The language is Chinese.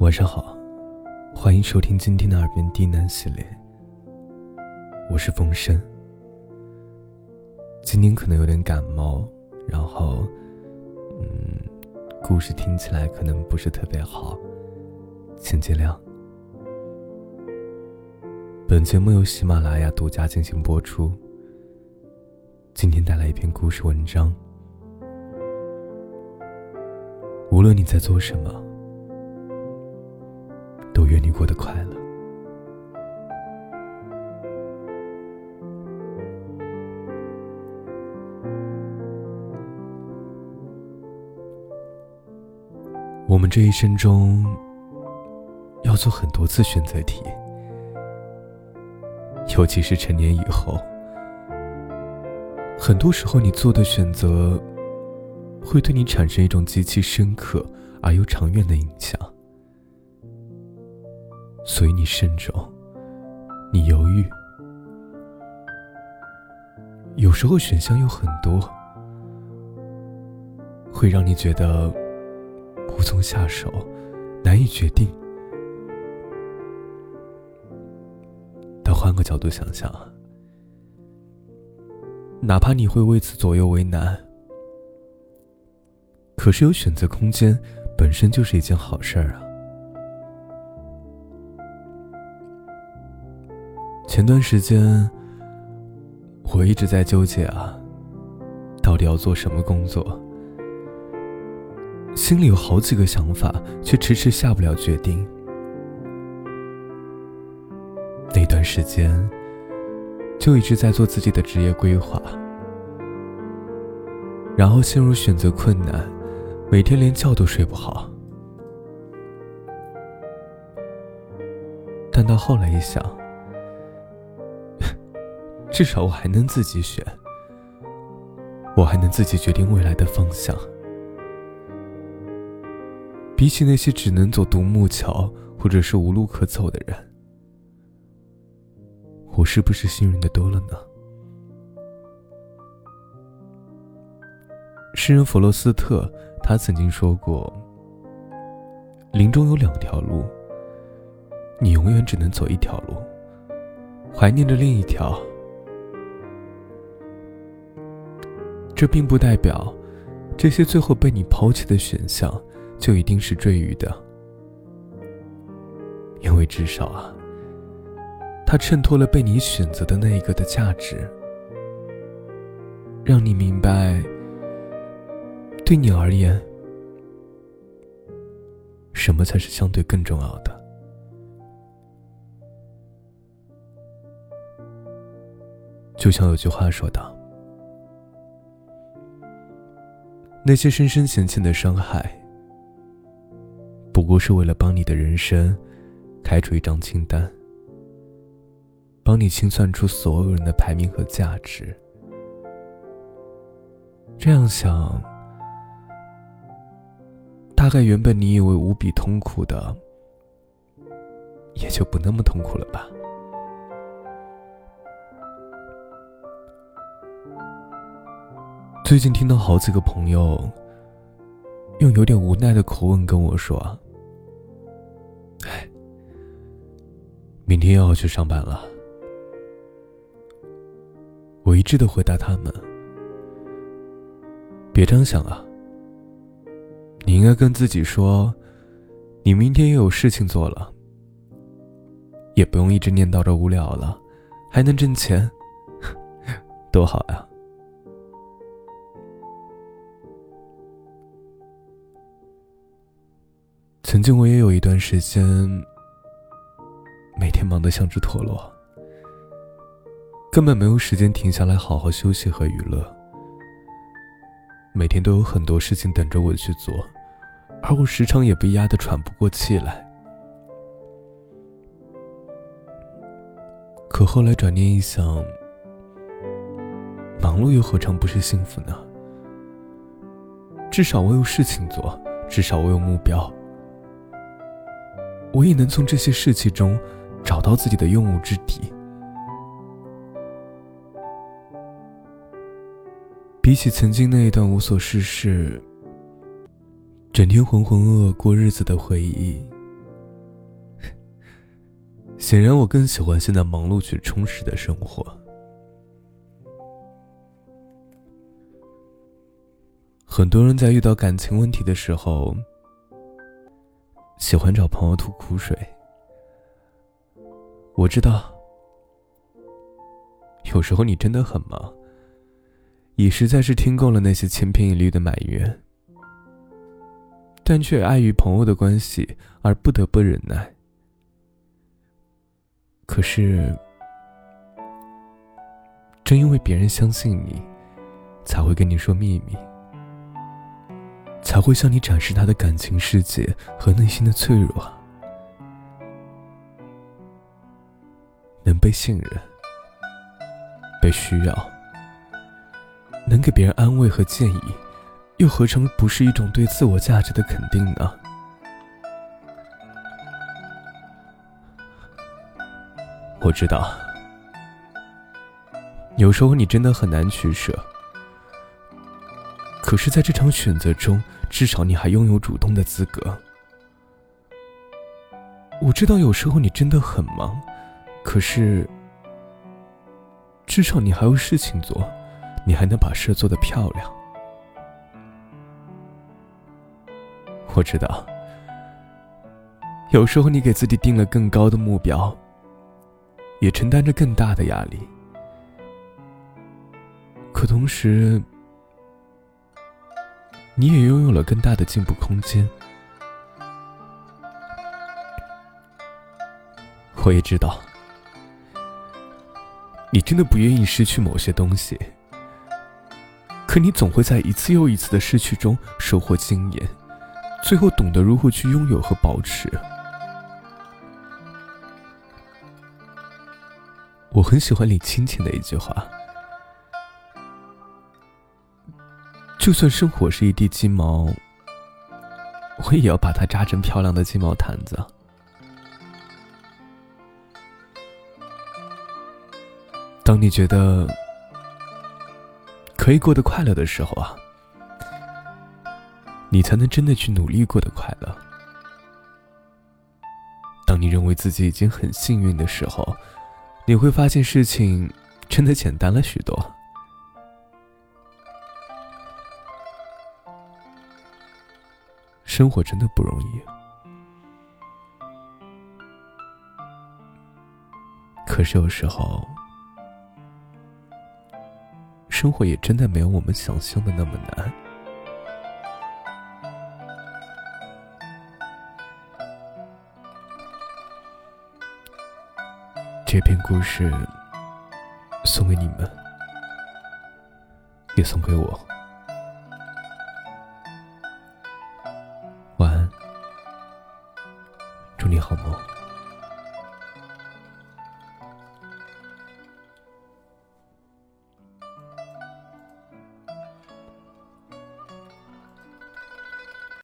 晚上好，欢迎收听今天的耳边低喃系列。我是风声。今天可能有点感冒，然后，嗯，故事听起来可能不是特别好，请见谅。本节目由喜马拉雅独家进行播出。今天带来一篇故事文章。无论你在做什么，愿你过得快乐。我们这一生中要做很多次选择题，尤其是成年以后，很多时候你做的选择会对你产生一种极其深刻而又长远的影响，所以你慎重，你犹豫，有时候选项有很多，会让你觉得。无从下手，难以决定。但换个角度想想，哪怕你会为此左右为难，可是有选择空间，本身就是一件好事儿啊。前段时间，我一直在纠结啊，到底要做什么工作。心里有好几个想法，却迟迟下不了决定。那段时间，就一直在做自己的职业规划，然后陷入选择困难，每天连觉都睡不好。但到后来一想，至少我还能自己选，我还能自己决定未来的方向。比起那些只能走独木桥或者是无路可走的人，我是不是幸运的多了呢？诗人弗罗斯特他曾经说过：“林中有两条路，你永远只能走一条路，怀念着另一条。”这并不代表这些最后被你抛弃的选项。就一定是赘余的，因为至少啊，它衬托了被你选择的那一个的价值，让你明白，对你而言，什么才是相对更重要的。就像有句话说道：“那些深深浅浅的伤害。”不过是为了帮你的人生开出一张清单，帮你清算出所有人的排名和价值。这样想，大概原本你以为无比痛苦的，也就不那么痛苦了吧。最近听到好几个朋友用有点无奈的口吻跟我说。哎明天又要去上班了，我一致的回答他们：“别这样想啊，你应该跟自己说，你明天又有事情做了，也不用一直念叨着无聊了，还能挣钱，多好呀！”曾经我也有一段时间。每天忙得像只陀螺，根本没有时间停下来好好休息和娱乐。每天都有很多事情等着我去做，而我时常也被压得喘不过气来。可后来转念一想，忙碌又何尝不是幸福呢？至少我有事情做，至少我有目标，我也能从这些事情中。找到自己的用武之地。比起曾经那一段无所事事、整天浑浑噩噩过日子的回忆，显然，我更喜欢现在忙碌却充实的生活。很多人在遇到感情问题的时候，喜欢找朋友吐苦水。我知道，有时候你真的很忙，也实在是听够了那些千篇一律的埋怨，但却碍于朋友的关系而不得不忍耐。可是，正因为别人相信你，才会跟你说秘密，才会向你展示他的感情世界和内心的脆弱。能被信任、被需要，能给别人安慰和建议，又何尝不是一种对自我价值的肯定呢？我知道，有时候你真的很难取舍。可是，在这场选择中，至少你还拥有主动的资格。我知道，有时候你真的很忙，可是，至少你还有事情做，你还能把事做得漂亮。我知道，有时候你给自己定了更高的目标。也承担着更大的压力，可同时，你也拥有了更大的进步空间。我也知道，你真的不愿意失去某些东西，可你总会在一次又一次的失去中收获经验，最后懂得如何去拥有和保持。我很喜欢李青青的一句话：“就算生活是一地鸡毛，我也要把它扎成漂亮的鸡毛毯子。”当你觉得可以过得快乐的时候啊，你才能真的去努力过得快乐。当你认为自己已经很幸运的时候，你会发现事情真的简单了许多。生活真的不容易，可是有时候，生活也真的没有我们想象的那么难。这篇故事送给你们，也送给我。你好梦。